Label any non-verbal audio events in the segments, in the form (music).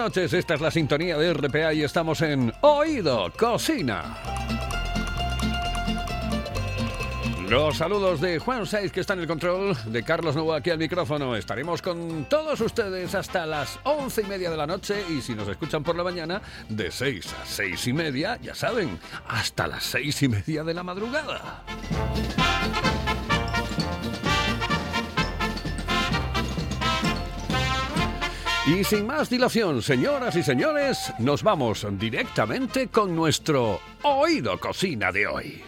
Noches. Esta es la sintonía de RPA y estamos en Oído Cocina. Los saludos de Juan Saiz, que está en el control, de Carlos Nuevo aquí al micrófono. Estaremos con todos ustedes hasta las once y media de la noche y si nos escuchan por la mañana, de seis a seis y media, ya saben, hasta las seis y media de la madrugada. Y sin más dilación, señoras y señores, nos vamos directamente con nuestro Oído Cocina de hoy.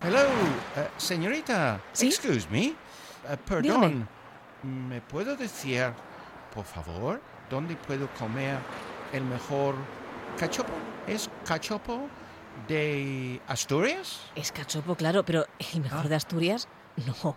Hello, eh, señorita. ¿Sí? Excuse me. Eh, perdón. Dígame. ¿Me puedo decir, por favor, dónde puedo comer el mejor cachopo? ¿Es cachopo de Asturias? Es cachopo, claro, pero el mejor Ah. de Asturias, no.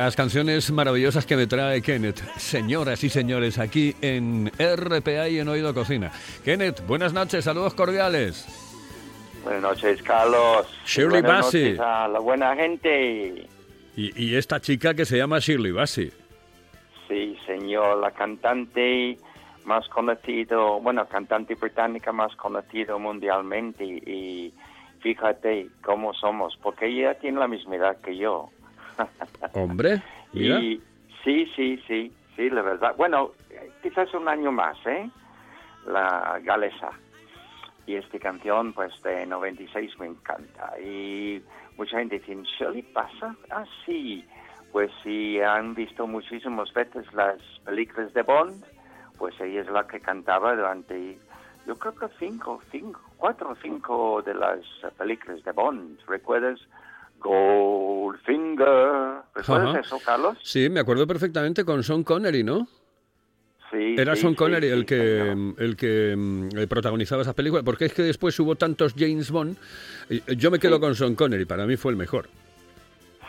Las canciones maravillosas que me trae Kenneth, señoras y señores, aquí en RPA y en Oído Cocina. Kenneth, buenas noches, saludos cordiales. Buenas noches, Carlos. Shirley Buenas Bassey. noches a la buena gente. Y, y esta chica que se llama Shirley Bassey. Sí, señor, la cantante más conocido, bueno, cantante británica más conocido mundialmente. Y fíjate cómo somos, porque ella tiene la misma edad que yo. Hombre. Y sí, sí, sí, sí, la verdad. Bueno, quizás un año más, ¿eh? La galesa. Y esta canción, pues, de 96 me encanta. Y mucha gente dice, ¿Shirley pasa? Ah, sí. Pues si han visto muchísimas veces las películas de Bond, pues ella es la que cantaba durante, yo creo que cinco, cinco, cuatro o cinco de las películas de Bond. ¿Recuerdas? Goldfinger. ¿Recuerdas eso, Carlos? Sí, me acuerdo perfectamente con Sean Connery, ¿no? Sí. Era sí, Sean Connery sí, el que el que mm, eh, protagonizaba esa película, porque es que después hubo tantos James Bond. Yo me quedo con Sean Connery, para mí fue el mejor.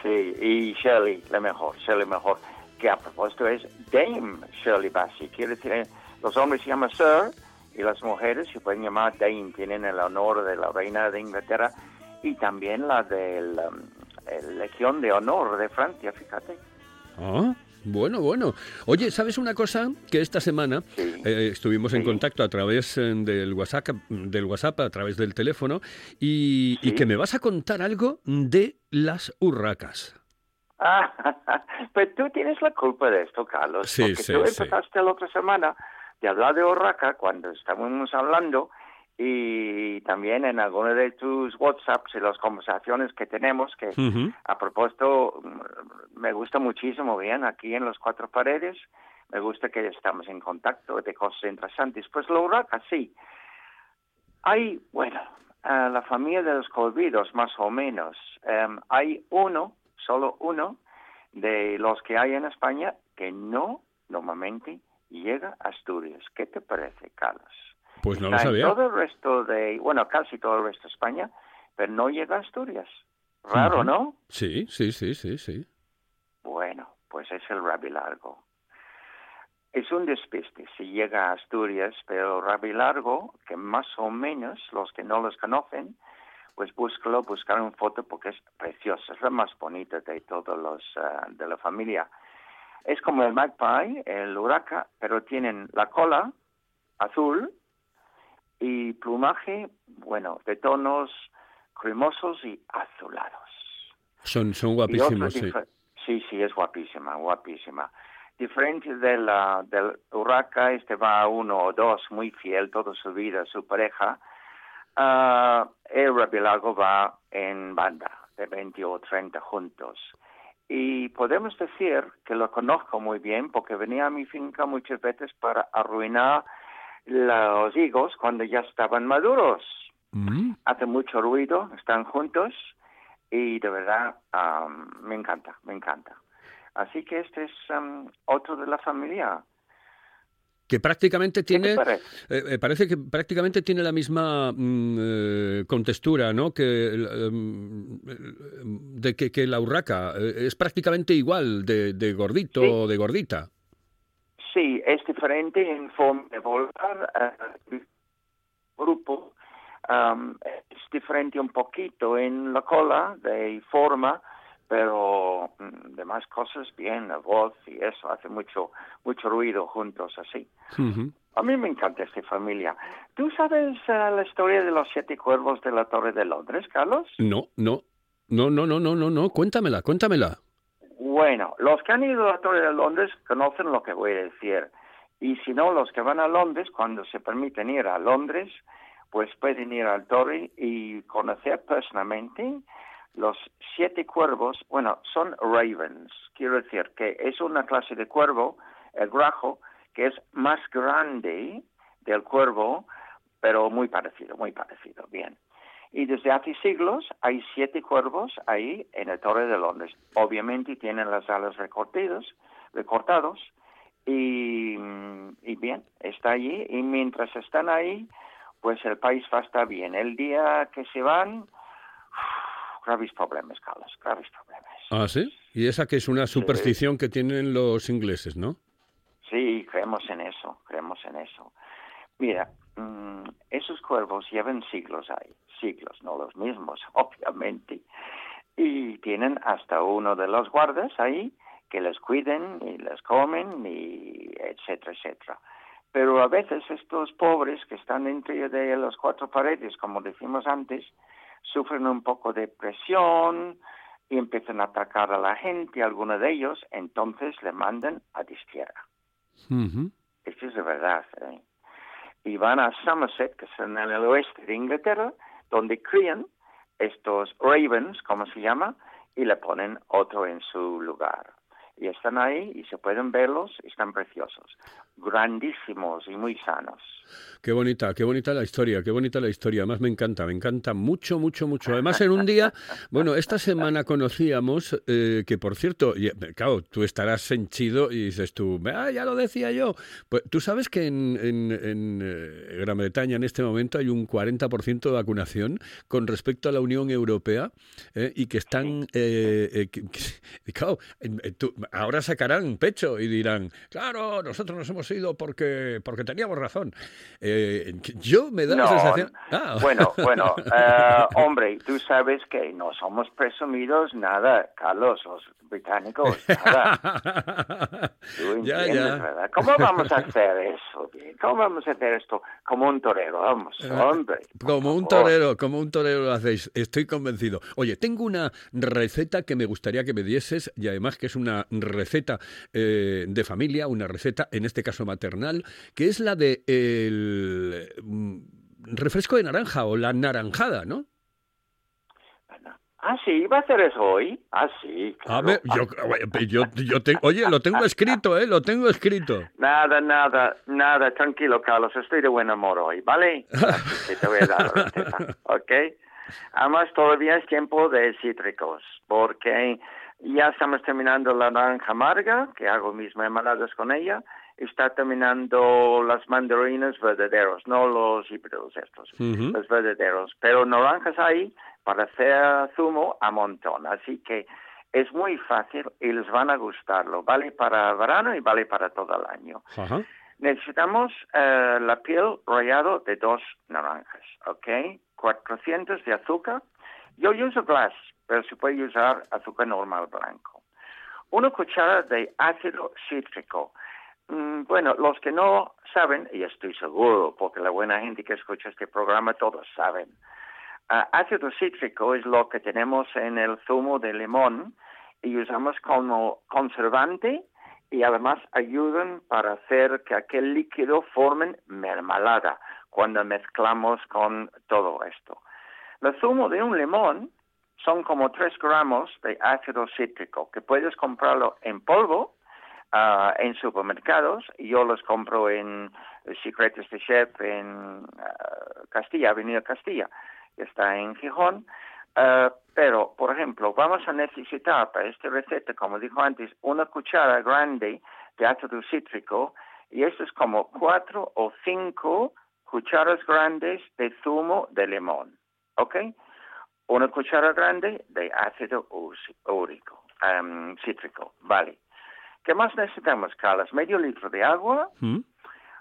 Sí, y Shirley, la mejor, Shirley mejor. Que a propósito es Dame Shirley Bassey. Quiere decir, los hombres se llaman Sir y las mujeres se pueden llamar Dame. Tienen el honor de la reina de Inglaterra y también la del um, el Legión de Honor de Francia, fíjate. Ah, bueno, bueno. Oye, ¿sabes una cosa? Que esta semana Sí. eh, estuvimos en contacto a través eh, del WhatsApp, del WhatsApp, a través del teléfono, y, y que me vas a contar algo de las urracas. Ah, (laughs) pues tú tienes la culpa de esto, Carlos. Sí, porque tú empezaste la otra semana de hablar de Orraca cuando estábamos hablando y también en alguno de tus WhatsApps y las conversaciones que tenemos, que Ujú. a propósito me gusta muchísimo bien aquí en los cuatro paredes, me gusta que estamos en contacto de cosas interesantes. Pues la Urraca, sí. Hay, bueno, a la familia de los colvidos, más o menos, em, hay uno solo uno de los que hay en España que no normalmente llega a Asturias. ¿Qué te parece, Carlos? Pues no lo en sabía. Todo el resto de, bueno, casi todo el resto de España, pero no llega a Asturias. Raro. ¿no? Sí, sí, sí, sí, sí. Bueno, pues es el rabilargo. Es un despiste si llega a Asturias, pero el rabilargo, que más o menos los que no los conocen, pues búscalo, buscar una foto porque es preciosa, es la más bonita de todos los ah, de la familia. Es como el magpie, el huraca, pero tienen la cola azul y plumaje, bueno, de tonos cremosos y azulados. Son, son guapísimos, sí. sí, sí, es guapísima, guapísima. Diferente de la, del huraca, este va a uno o dos, muy fiel toda su vida su pareja. Ah, el rabilago va en banda, de 20 o 30 juntos. Y podemos decir que lo conozco muy bien porque venía a mi finca muchas veces para arruinar los higos cuando ya estaban maduros Mm. hace mucho ruido, están juntos y de verdad am, me encanta, me encanta. Así que este es am, otro de la familia. Que prácticamente ¿Qué te tiene, parece? eh, eh, parece que prácticamente tiene la misma mm, eh, contextura, ¿no? Que em, de que, que la urraca es prácticamente igual de, de gordito Sí. o de gordita. Sí, es diferente en forma de volar. eh, grupo am, es diferente un poquito en la cola de forma, pero mm, de más cosas bien, la voz y eso hace mucho mucho ruido juntos así. A mí me encanta esta familia. ¿Tú sabes eh, la historia de los siete cuervos de la Torre de Londres, Carlos? No, no, no, no, no, no, no, no, cuéntamela, cuéntamela. Bueno, los que han ido a la Torre de Londres conocen lo que voy a decir. Y si no, los que van a Londres, cuando se permiten ir a Londres, pues pueden ir al Torre y conocer personalmente los siete cuervos. Bueno, son ravens. Quiero decir que es una clase de cuervo, el grajo, que es más grande del cuervo, pero muy parecido, muy parecido. Bien. Y desde hace siglos hay siete cuervos ahí en la Torre de Londres. Obviamente tienen las alas recortadas, recortados y, y bien, está allí. Y mientras están ahí, pues el país va a estar bien. El día que se van, graves problemas, Carlos, graves problemas. Ah, sí. Y esa que es una superstición que tienen los ingleses, ¿no? Sí, creemos en eso, creemos en eso. Mira, mm, esos cuervos llevan siglos ahí, siglos, no los mismos, (laughs) obviamente, y tienen hasta uno de los guardas ahí que les cuiden y les comen y etcétera, etcétera. Pero a veces estos pobres que están entre de las cuatro paredes, como decimos antes, sufren un poco de presión y empiezan a atacar a la gente, algunos de ellos, entonces le mandan a destierra. Ujú. Esto es de verdad. ¿eh? Y van a Somerset, que es en el oeste de Inglaterra, donde crían estos ravens, como se llama, y le ponen otro en su lugar. Y están ahí y se pueden verlos, están preciosos, grandísimos y muy sanos. Qué bonita, qué bonita la historia, qué bonita la historia. Además me encanta, me encanta mucho, mucho, mucho. Además en un día, (laughs) bueno, esta semana conocíamos eh, que, por cierto, eh, claro, tú estarás henchido y dices tú, ah, ya lo decía yo. Pues tú sabes que en, en- en, eh, Gran Bretaña en este momento hay un 40% de vacunación con respecto a la Unión Europea eh, y que están, claro, en- tú- ahora sacarán pecho y dirán, claro, nosotros nos hemos ido porque, porque teníamos razón. Eh, yo me da la No, sensación... Ah. Bueno, bueno, (laughs) eh, hombre, tú sabes que no somos presumidos nada, Carlos, los británicos, nada. Tú (laughs) ya, entiendes, ya. ¿verdad? ¿Cómo vamos a hacer eso? ¿Cómo vamos a hacer esto como un torero? Vamos, hombre. Eh, Como un torero, como un torero lo hacéis, estoy convencido. Oye, tengo una receta que me gustaría que me dieses y además que es una receta eh, de familia, una receta, en este caso maternal, que es la de el mm, refresco de naranja o la naranjada, ¿no? Ah, sí, va a hacer eso hoy. Ah, sí. A claro. ver, yo, yo, yo te- oye, lo tengo escrito, ¿eh? Lo tengo escrito. Nada, nada, nada, tranquilo, Carlos, estoy de buen humor hoy, ¿vale? Así que te voy a dar la receta, (laughs) ¿ok? Además, todavía es tiempo de cítricos, porque Ya estamos terminando la naranja amarga, que hago mis mermeladas con ella. Está terminando las mandarinas verdaderos, no los híbridos estos, los verdaderos. Pero naranjas hay para hacer zumo a montón. Así que es muy fácil y les van a gustarlo. Vale para verano y vale para todo el año. Necesitamos eh, la piel rallado de dos naranjas, ¿ok? 400 de azúcar. Yo uso glass, pero se puede usar azúcar normal blanco. Una cuchara de ácido cítrico. Mm, bueno, los que no saben, y estoy seguro, porque la buena gente que escucha este programa todos saben, Ah, ácido cítrico es lo que tenemos en el zumo de limón y usamos como conservante y además ayudan para hacer que aquel líquido formen mermelada cuando mezclamos con todo esto. El zumo de un limón son como 3 gramos de ácido cítrico que puedes comprarlo en polvo ah, en supermercados yo los compro en Secretos de Chef en ah, Castilla, Avenida Castilla, que está en Gijón. Ah, pero, por ejemplo, vamos a necesitar para esta receta, como dijo antes, una cuchara grande de ácido cítrico y esto es como cuatro o cinco cucharas grandes de zumo de limón, ¿ok? Una cuchara grande de ácido úrico, em, cítrico, vale. ¿Qué más necesitamos, Carlos? Medio litro de agua, ¿Mm?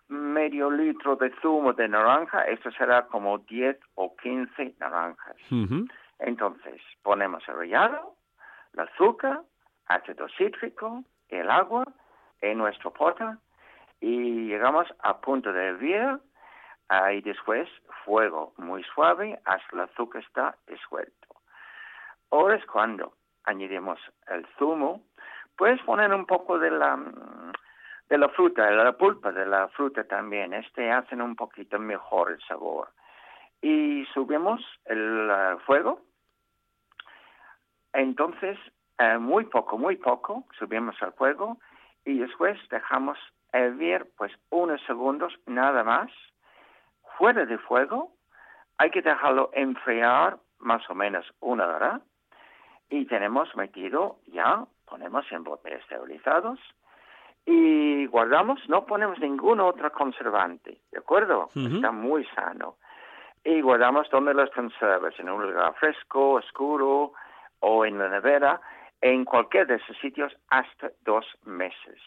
medio litro de zumo de naranja, esto será como 10 o 15 naranjas. Entonces, ponemos el rallado, el azúcar, ácido cítrico, el agua en nuestro pote y llegamos a punto de hervir ah, y después fuego muy suave hasta el azúcar está disuelto. Ahora es cuando añadimos el zumo. Puedes poner un poco de la, mm, de la fruta, de la pulpa de la fruta también. Este hacen un poquito mejor el sabor. Y subimos el ah, fuego entonces, eh, muy poco, muy poco, subimos al fuego y después dejamos hervir pues unos segundos nada más. Fuera de fuego, hay que dejarlo enfriar más o menos una hora y tenemos metido ya, ponemos en botes esterilizados y guardamos, no ponemos ningún otro conservante, ¿de acuerdo? Está muy sano. Y guardamos donde las conservas, en un lugar fresco, oscuro o en la nevera, en cualquier de esos sitios hasta dos meses.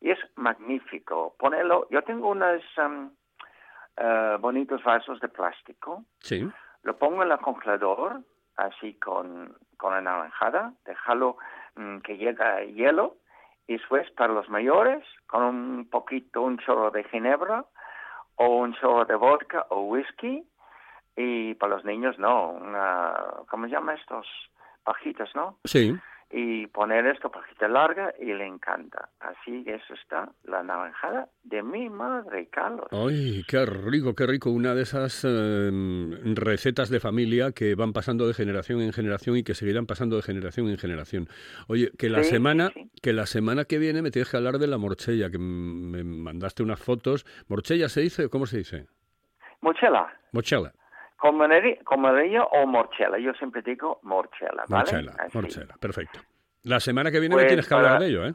Y es magnífico. Ponerlo, yo tengo unos em, eh, bonitos vasos de plástico, Sí. lo pongo en el congelador, así con, con la naranjada, dejarlo mm, que llegue hielo, y después para los mayores, con un poquito, un chorro de ginebra, o un chorro de vodka o whisky, y para los niños no, una, ¿cómo se llama estos? Pajitas, ¿no? Sí. Y poner esto pajita larga y le encanta. Así eso está, la naranjada de mi madre, Carlos. Ay, qué rico, qué rico. Una de esas eh, recetas de familia que van pasando de generación en generación y que seguirán pasando de generación en generación. Oye, que la Sí, semana, sí, que la semana que viene me tienes que hablar de la morchella, que me mandaste unas fotos. ¿Morchella se dice o cómo se dice? Mochela. Morchella. Con maneri- con o morchela. Yo siempre digo morchela, ¿vale? Morchella, Así. morchella, perfecto. La semana que viene me Pues tienes que hablar para- de ello, ¿eh?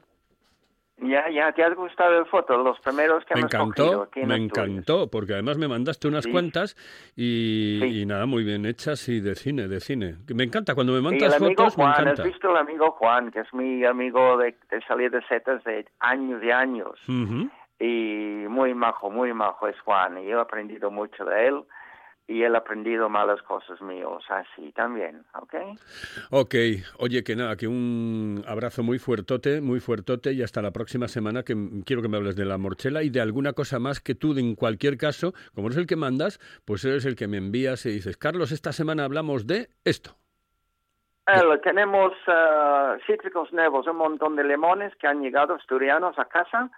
Ya, ya, ¿te ha gustado el foto? Los primeros que Me hemos encantó, aquí en me Asturias. encantó, porque además me mandaste unas Sí. cuantas y, Sí. y nada, muy bien hechas y de cine, de cine. Me encanta, cuando me el mandas amigo fotos, me Juan, encanta. ¿has visto el amigo Juan? Que es mi amigo de, de salir de setas de años y años. Ujú. Y muy majo, muy majo es Juan. Y yo he aprendido mucho de él. Y él ha aprendido malas cosas míos, así también, ¿ok? Ok, oye, que nada, que un abrazo muy fuertote, muy fuertote y hasta la próxima semana que quiero que me hables de la morchela y de alguna cosa más que tú, en cualquier caso, como eres el que mandas, pues eres el que me envías y dices, Carlos, esta semana hablamos de esto. Eh, tenemos eh, cítricos nuevos, un montón de limones que han llegado asturianos a casa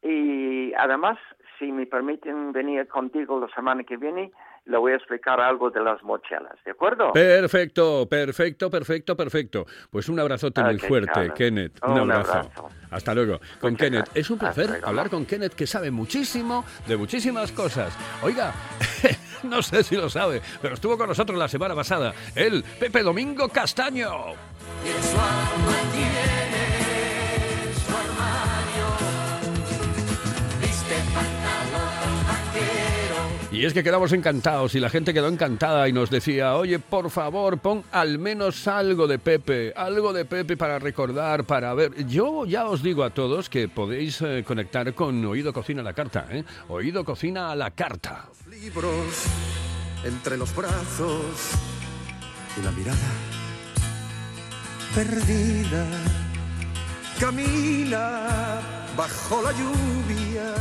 y además, si me permiten venir contigo la semana que viene, le voy a explicar algo de las mochelas, ¿de acuerdo? Perfecto, perfecto, perfecto, perfecto. Pues un abrazote muy fuerte. Kenneth. Un, Un abrazo. abrazo. Hasta luego. Con Muchas Kenneth. gracias. Es un placer Hasta luego. hablar con Kenneth, que sabe muchísimo de muchísimas cosas. Oiga, (laughs) no sé si lo sabe, pero estuvo con nosotros la semana pasada el Pepe Domingo Castaño. Y es que quedamos encantados y la gente quedó encantada y nos decía, oye, por favor, pon al menos algo de Pepe, algo de Pepe para recordar, para ver. Yo ya os digo a todos que podéis eh, conectar con Oído Cocina a la Carta, ¿eh? Oído Cocina a la Carta. libros entre los brazos y la mirada perdida camina bajo la lluvia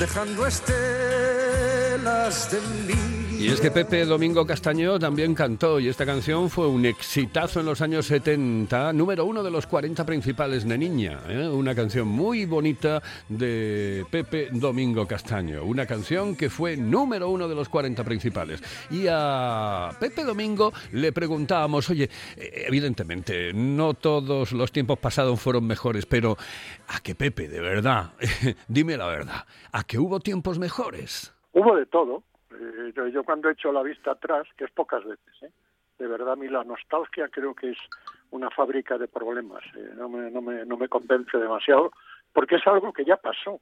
dejando estelas de envidia. Y es que Pepe Domingo Castaño también cantó y esta canción fue un exitazo en los años 70, número uno de los 40 principales de Niña. ¿eh? Una canción muy bonita de Pepe Domingo Castaño. Una canción que fue número uno de los 40 principales. Y a Pepe Domingo le preguntábamos, oye, eh, evidentemente, no todos los tiempos pasados fueron mejores, pero a que Pepe, de verdad, (laughs) dime la verdad, a que hubo tiempos mejores. Hubo de todo. Eh, yo, yo cuando he hecho la vista atrás, que es pocas veces, ¿eh? de verdad a mí la nostalgia creo que es una fábrica de problemas. eh, no, me, no, me, no me convence demasiado porque es algo que ya pasó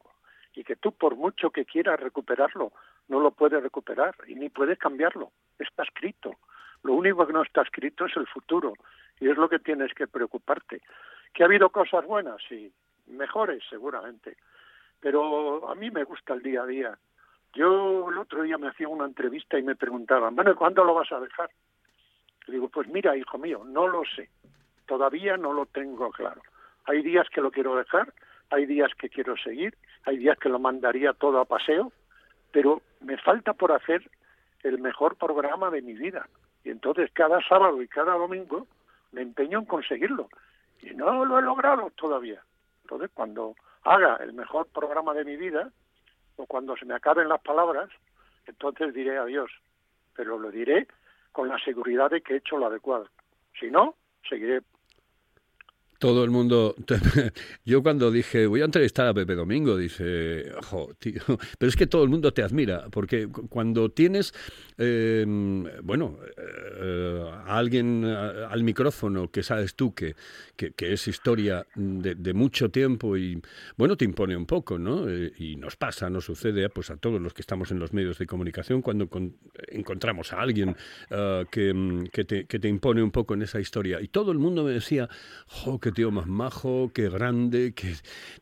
y que tú por mucho que quieras recuperarlo, no lo puedes recuperar y ni puedes cambiarlo. Está escrito. Lo único que no está escrito es el futuro y es lo que tienes que preocuparte. ¿Que ha habido cosas buenas? Sí. Mejores, seguramente. Pero a mí me gusta el día a día. Yo el otro día me hacía una entrevista y me preguntaban, bueno, ¿cuándo lo vas a dejar? Y digo, pues mira, hijo mío, no lo sé. Todavía no lo tengo claro. Hay días que lo quiero dejar, hay días que quiero seguir, hay días que lo mandaría todo a paseo, pero me falta por hacer el mejor programa de mi vida. Y entonces cada sábado y cada domingo me empeño en conseguirlo. Y no lo he logrado todavía. Entonces cuando haga el mejor programa de mi vida, o cuando se me acaben las palabras, entonces diré adiós. Pero lo diré con la seguridad de que he hecho lo adecuado. Si no, seguiré. Todo el mundo. (laughs) Yo cuando dije voy a entrevistar a Pepe Domingo, dice, "Jo, tío, (laughs) pero es que todo el mundo te admira, porque cu- cuando tienes, eh, bueno, eh, a alguien a- al micrófono que sabes tú que, que, es historia de, de mucho tiempo y, bueno, te impone un poco, ¿no? Eh, y nos pasa, nos sucede pues, a todos los que estamos en los medios de comunicación cuando con- encontramos a alguien eh, que, que, te, que te impone un poco en esa historia. Y todo el mundo me decía, tío más majo, qué grande, que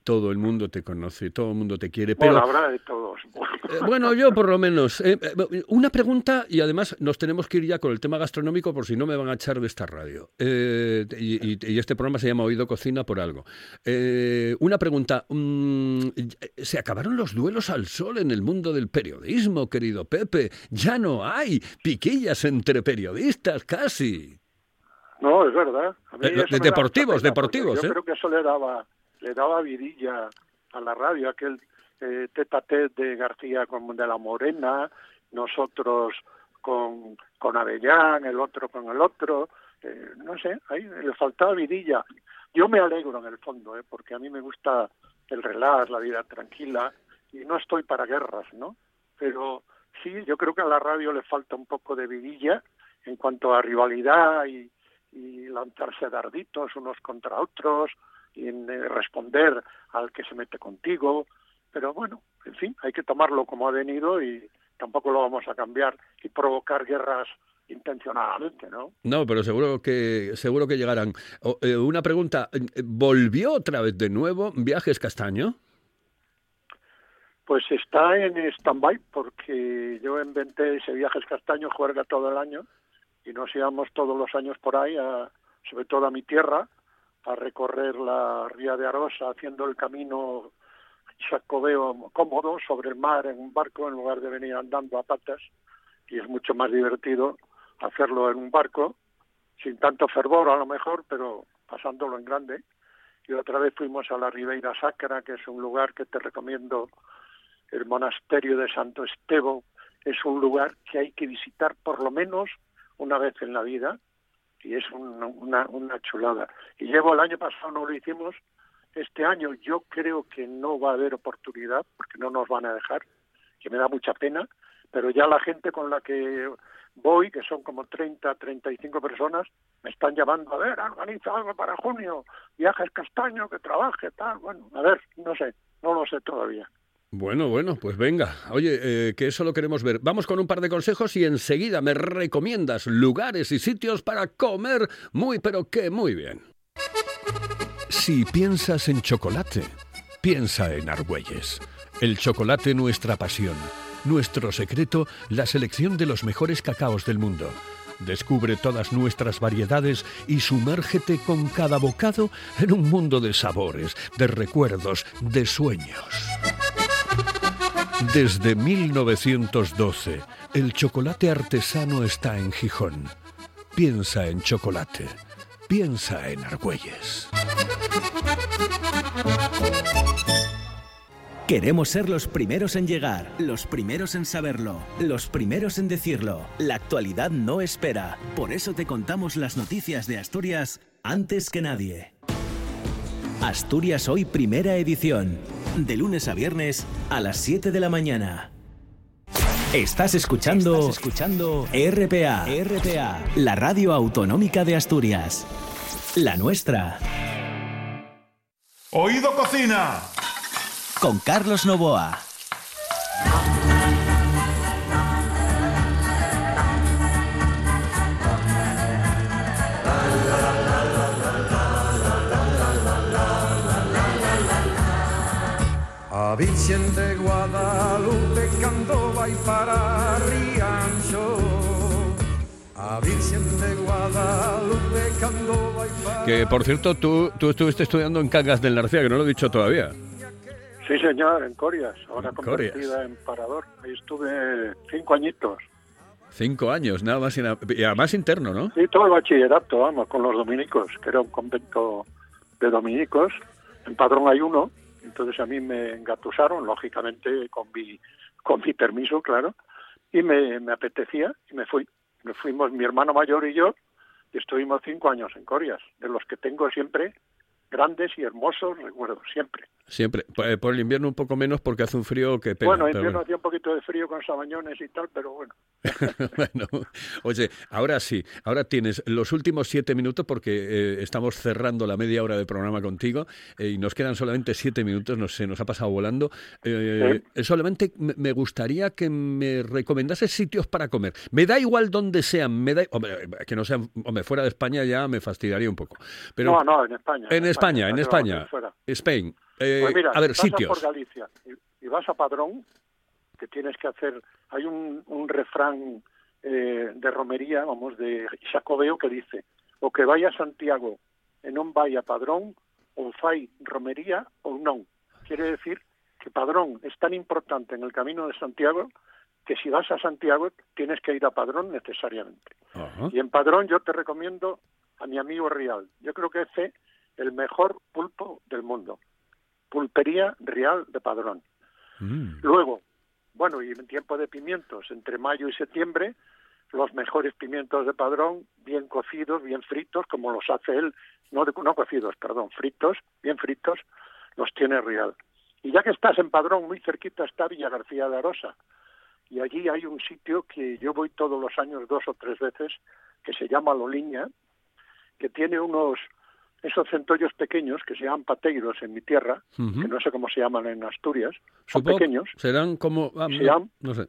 todo el mundo te conoce, todo el mundo te quiere. Pero, Bueno, habrá de todos. eh, bueno, yo por lo menos. eh, eh, una pregunta y además nos tenemos que ir ya con el tema gastronómico por si no me van a echar de esta radio. Eh, y, y- y este programa se llama Oído Cocina por algo. Eh, una pregunta. mm, ¿Se acabaron los duelos al sol en el mundo del periodismo, querido Pepe? Ya no hay piquillas entre periodistas, casi. No, es verdad. A mí de- deportivos, pena, deportivos, porque ¿eh? Yo creo que eso le daba, le daba vidilla a la radio, aquel eh, tete a tete de García con de la Morena, nosotros con, con Avellán, el otro con el otro. eh, no sé, ahí le faltaba vidilla. Yo me alegro en el fondo, ¿eh? porque a mí me gusta el relax, la vida tranquila, y no estoy para guerras, ¿no? Pero sí, yo creo que a la radio le falta un poco de vidilla en cuanto a rivalidad y, y lanzarse darditos unos contra otros y eh, responder al que se mete contigo. Pero bueno, en fin, hay que tomarlo como ha venido y tampoco lo vamos a cambiar y provocar guerras intencionadamente, ¿no? No, pero seguro que seguro que llegarán. O- eh, una pregunta, ¿volvió otra vez de nuevo Viajes Castaño? Pues está en stand-by porque yo inventé ese viajes castaño, juerga todo el año y nos íbamos todos los años por ahí, a- sobre todo a mi tierra, a recorrer la ría de Arosa haciendo el camino chacobeo cómodo sobre el mar en un barco en lugar de venir andando a patas y es mucho más divertido hacerlo en un barco sin tanto fervor a lo mejor, pero pasándolo en grande. Y otra vez fuimos a la Ribeira Sacra, que es un lugar que te recomiendo el monasterio de Santo Esteban es un lugar que hay que visitar por lo menos una vez en la vida y es un- una, una chulada. Y llevo el año pasado no lo hicimos, este año yo creo que no va a haber oportunidad porque no nos van a dejar, que me da mucha pena, pero ya la gente con la que voy, que son como 30, 35 personas, me están llamando, a ver, organiza algo para junio, viajes castaño, que trabaje, tal, bueno, a ver, no sé, no lo sé todavía. Bueno, bueno, pues venga. Oye, eh, que eso lo queremos ver. Vamos con un par de consejos y enseguida me recomiendas lugares y sitios para comer muy, pero que muy bien. Si piensas en chocolate, piensa en Argüelles. El chocolate nuestra pasión. Nuestro secreto, la selección de los mejores cacaos del mundo. Descubre todas nuestras variedades y sumérgete con cada bocado en un mundo de sabores, de recuerdos, de sueños. Desde 1912, el chocolate artesano está en Gijón. Piensa en chocolate. Piensa en Argüelles. Queremos ser los primeros en llegar, los primeros en saberlo, los primeros en decirlo. La actualidad no espera. Por eso te contamos las noticias de Asturias antes que nadie. Asturias Hoy Primera Edición. De lunes a viernes a las 7 de la mañana. Estás escuchando, escuchando RPA, RPA, la radio autonómica de Asturias. La nuestra. Oído Cocina. Con Carlos Novoa. A Virgen de Guadalupe cando vai para Rianxo A Virgen de Guadalupe para Que por cierto, tú, tú estuviste estudiando en Cangas del Narcea, que no lo he dicho todavía. Sí, señor, en Corias, ahora En convertida en Parador. Ahí estuve cinco añitos. Cinco años, nada más y además interno, ¿no? Sí, todo el bachillerato, vamos, con los dominicos, que era un convento de dominicos. En Padrón hay uno, entonces a mí me engatusaron, lógicamente, con mi, con mi permiso, claro, y me, apetecía y me fui. Nos fuimos mi hermano mayor y yo, y estuvimos cinco años en Corias, de los que tengo siempre grandes y hermosos recuerdos, siempre. Siempre. Por, eh, por el invierno un poco menos porque hace un frío que pena. bueno, pero invierno hacía un poquito de frío con sabañones y tal, pero bueno. (laughs) Bueno, oye, ahora sí, ahora tienes los últimos siete minutos porque eh, estamos cerrando la media hora de programa contigo eh, y nos quedan solamente siete minutos, no sé, nos ha pasado volando. Eh, Solamente me me gustaría que me recomendases sitios para comer. Me da igual donde sean, me da, hombre, que no sean, hombre, fuera de España ya me fastidiaría un poco. Pero no, no, en España. en España, en ¿para qué vamos a ir España? Spain. Eh, Pues mira, a ver, sitios. por Galicia y, y vas a Padrón, que tienes que hacer, hay un, un refrán eh, de romería, vamos, de Xacobeo que dice, o que vaya a Santiago e non vai a Padrón, ou fai romería ou non. Quiere decir que Padrón es tan importante en el camino de Santiago que si vas a Santiago tienes que ir a Padrón necesariamente. Y en Padrón yo te recomiendo a mi amigo Rial. Yo creo que es el mejor pulpo del mundo. Pulpería Real de Padrón. Mm. Luego, bueno, y en tiempo de pimientos, entre mayo y septiembre, los mejores pimientos de Padrón, bien cocidos, bien fritos, como los hace él, no, no cocidos, perdón, fritos, bien fritos, los tiene Real. Y ya que estás en Padrón, muy cerquita está Villa García de Arosa. Y allí hay un sitio que yo voy todos los años dos o tres veces, que se llama Loliña, que tiene unos esos centollos pequeños que se llaman pateiros en mi tierra, que no sé cómo se llaman en Asturias, son Supongo pequeños, Serán como... ah, Se no- llaman- no sé.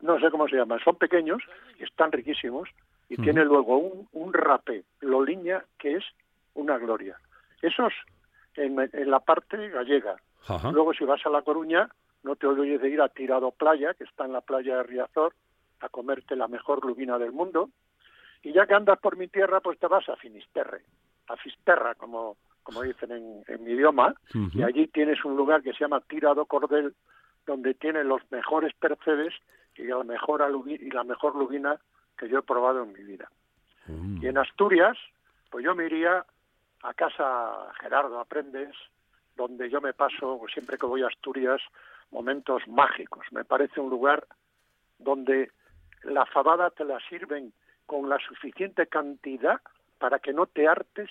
no sé cómo se llaman, son pequeños y están riquísimos y tiene luego un, un rape, loliña, que es una gloria. Esos en, en la parte gallega. Luego si vas a La Coruña, no te olvides de ir a Tirado Playa, que está en la playa de Riazor, a comerte la mejor lubina del mundo. Y ya que andas por mi tierra, pues te vas a Finisterre, a Fisterra, como, como dicen en, en mi idioma, y allí tienes un lugar que se llama Tirado Cordel, donde tiene los mejores percebes y la mejor, y la mejor lubina que yo he probado en mi vida. Mm. Y en Asturias, pues yo me iría a casa Gerardo Aprendes, donde yo me paso, pues siempre que voy a Asturias, momentos mágicos. Me parece un lugar donde la fabada te la sirven con la suficiente cantidad para que no te hartes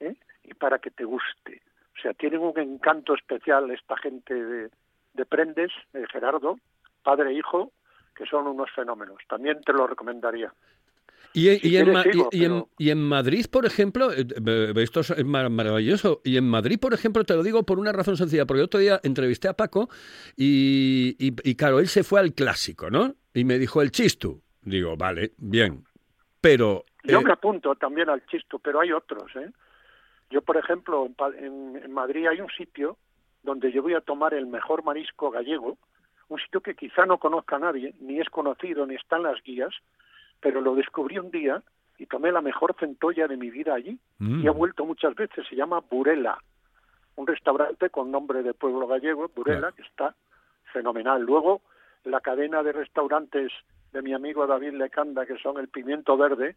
¿eh? y para que te guste. O sea, tienen un encanto especial esta gente de, de Prendes, de Gerardo, padre e hijo, que son unos fenómenos. También te lo recomendaría. Y, en- Si y en, quieres, Ma- y- sigo, y en- pero- y en Madrid, por ejemplo, eh, esto es mar- maravilloso. Y en Madrid, por ejemplo, te lo digo por una razón sencilla, porque otro día entrevisté a Paco y, claro, él se fue al clásico, ¿no? Y me dijo el chistu. Digo, vale, bien. Pero Yo eh, me apunto también al chisto, pero hay otros. ¿eh? Yo, por ejemplo, en, en- en Madrid hay un sitio donde yo voy a tomar el mejor marisco gallego, un sitio que quizá no conozca a nadie, ni es conocido, ni está en las guías, pero lo descubrí un día y tomé la mejor centolla de mi vida allí. Mm. Y he vuelto muchas veces, se llama Burela, un restaurante con nombre de pueblo gallego, Burela, Claro. que está fenomenal. Luego, la cadena de restaurantes de mi amigo David Lecanda, que son el Pimiento Verde,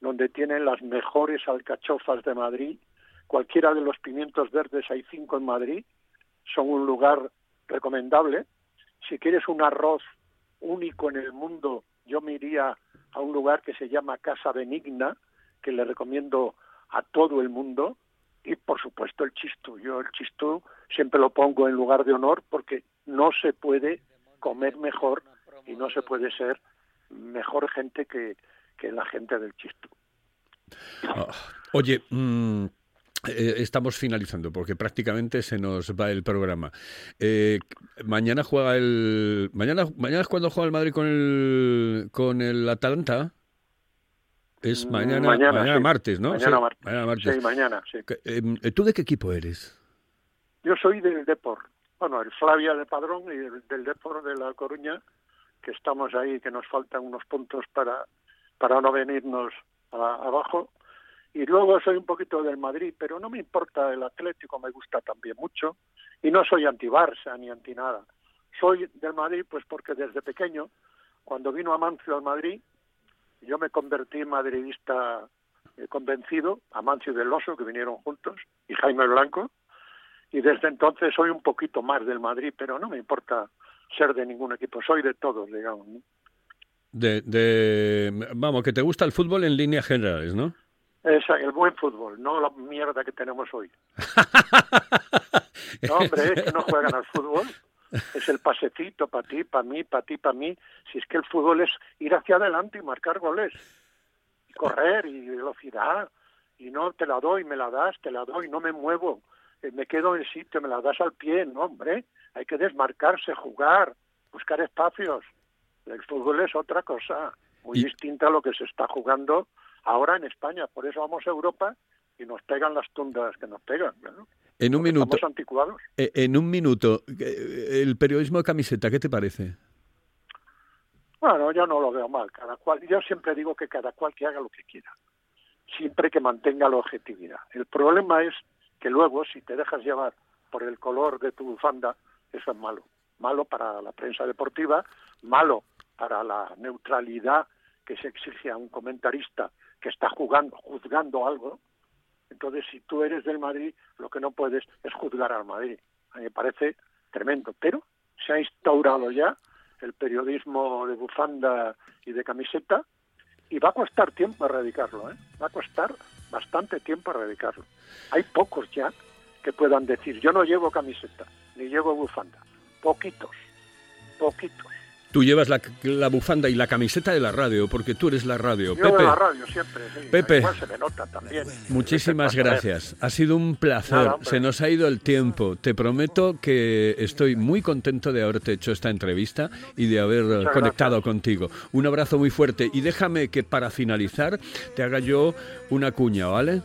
donde tienen las mejores alcachofas de Madrid. Cualquiera de los pimientos verdes, hay cinco en Madrid, son un lugar recomendable. Si quieres un arroz único en el mundo, yo me iría a un lugar que se llama Casa Benigna, que le recomiendo a todo el mundo. Y por supuesto el chistú. Yo el chistú siempre lo pongo en lugar de honor porque no se puede comer mejor y no se puede ser mejor gente que, que la gente del chistú. Ah, Oye, mm, eh, estamos finalizando porque prácticamente se nos va el programa. Eh, mañana juega el mañana mañana es cuando juega el Madrid con el con el Atalanta. Es Mm, mañana mañana, mañana sí. martes, ¿no? Mañana Sí, martes. mañana martes. Sí, mañana, sí. Que, eh, ¿Tú de qué equipo eres? Yo soy del Depor. Bueno, el Flavia de Padrón y el- del Depor de La Coruña, que estamos ahí, que nos faltan unos puntos para, para no venirnos a- abajo. Y luego soy un poquito del Madrid, pero no me importa el Atlético, me gusta también mucho. Y no soy anti-Barça ni anti nada. Soy del Madrid pues porque desde pequeño, cuando vino Amancio al Madrid, yo me convertí en madridista eh, convencido, Amancio y Del que vinieron juntos, y Jaime Blanco, y desde entonces soy un poquito más del Madrid, pero no me importa ser de ningún equipo, soy de todos, digamos. ¿no? De, de vamos, que te gusta el fútbol en líneas generales, ¿no? Es el buen fútbol, no la mierda que tenemos hoy. (laughs) No, hombre, es que no juegan al fútbol. Es el pasecito para ti, para mí, para ti, para mí. Si es que el fútbol es ir hacia adelante y marcar goles. Y correr y velocidad. Y no te la doy, me la das, te la doy, no me muevo. Eh, Me quedo en sitio, me la das al pie. No, hombre, hay que desmarcarse, jugar, buscar espacios. El fútbol es otra cosa, muy Y- distinta a lo que se está jugando ahora en España. Por eso vamos a Europa y nos pegan las tundas que nos pegan. ¿no? En un Porque minuto, Estamos anticuados. eh, en un minuto, eh, el periodismo de camiseta, ¿qué te parece? Bueno, yo no lo veo mal. Cada cual, yo siempre digo que cada cual que haga lo que quiera, siempre que mantenga la objetividad. El problema es que luego, si te dejas llevar por el color de tu bufanda, eso es malo. Malo para la prensa deportiva, malo para la neutralidad que se exige a un comentarista que está jugando, juzgando algo. Entonces, si tú eres del Madrid, lo que no puedes es juzgar al Madrid. A mí me parece tremendo. Pero se ha instaurado ya el periodismo de bufanda y de camiseta y va a costar tiempo erradicarlo, ¿eh? Va a costar bastante tiempo erradicarlo. Hay pocos ya que puedan decir, yo no llevo camiseta, ni llevo bufanda. Poquitos, poquitos. Tú llevas la, la bufanda y la camiseta de la radio, porque tú eres la radio. Yo Pepe, la radio siempre, sí. Pepe. Igual se me nota también. muchísimas pues, gracias. Ha sido un placer. Nada. Se nos ha ido el tiempo. Te prometo que estoy muy contento de haberte hecho esta entrevista y de haber Muchas conectado gracias. contigo. Un abrazo muy fuerte y déjame que para finalizar te haga yo una cuña, ¿vale?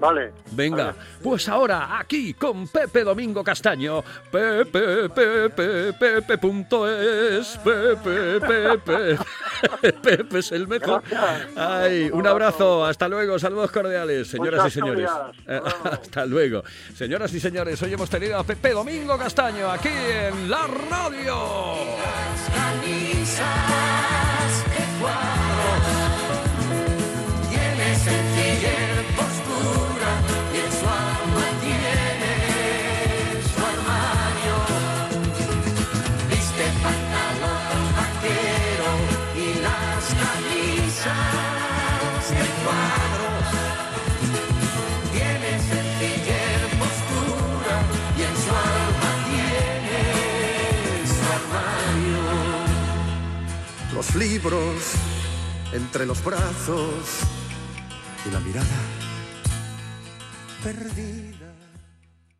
Vale. Venga, pues ahora aquí con Pepe Domingo Castaño. Pepe, Pepe, Pepe, punto es. Pepe, Pepe. (laughs) Pepe es el mejor. Ay, un abrazo. Hasta luego. Saludos cordiales, señoras Muchas y señores. gracias. Hasta (laughs) luego. Hasta luego. Señoras y señores, hoy hemos tenido a Pepe Domingo Castaño aquí en la radio. Los libros entre los brazos y la mirada perdida.